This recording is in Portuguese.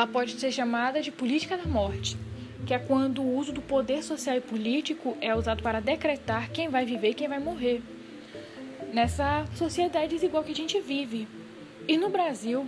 ela pode ser chamada de política da morte, que é quando o uso do poder social e político é usado para decretar quem vai viver e quem vai morrer. Nessa sociedade desigual que a gente vive. E no Brasil,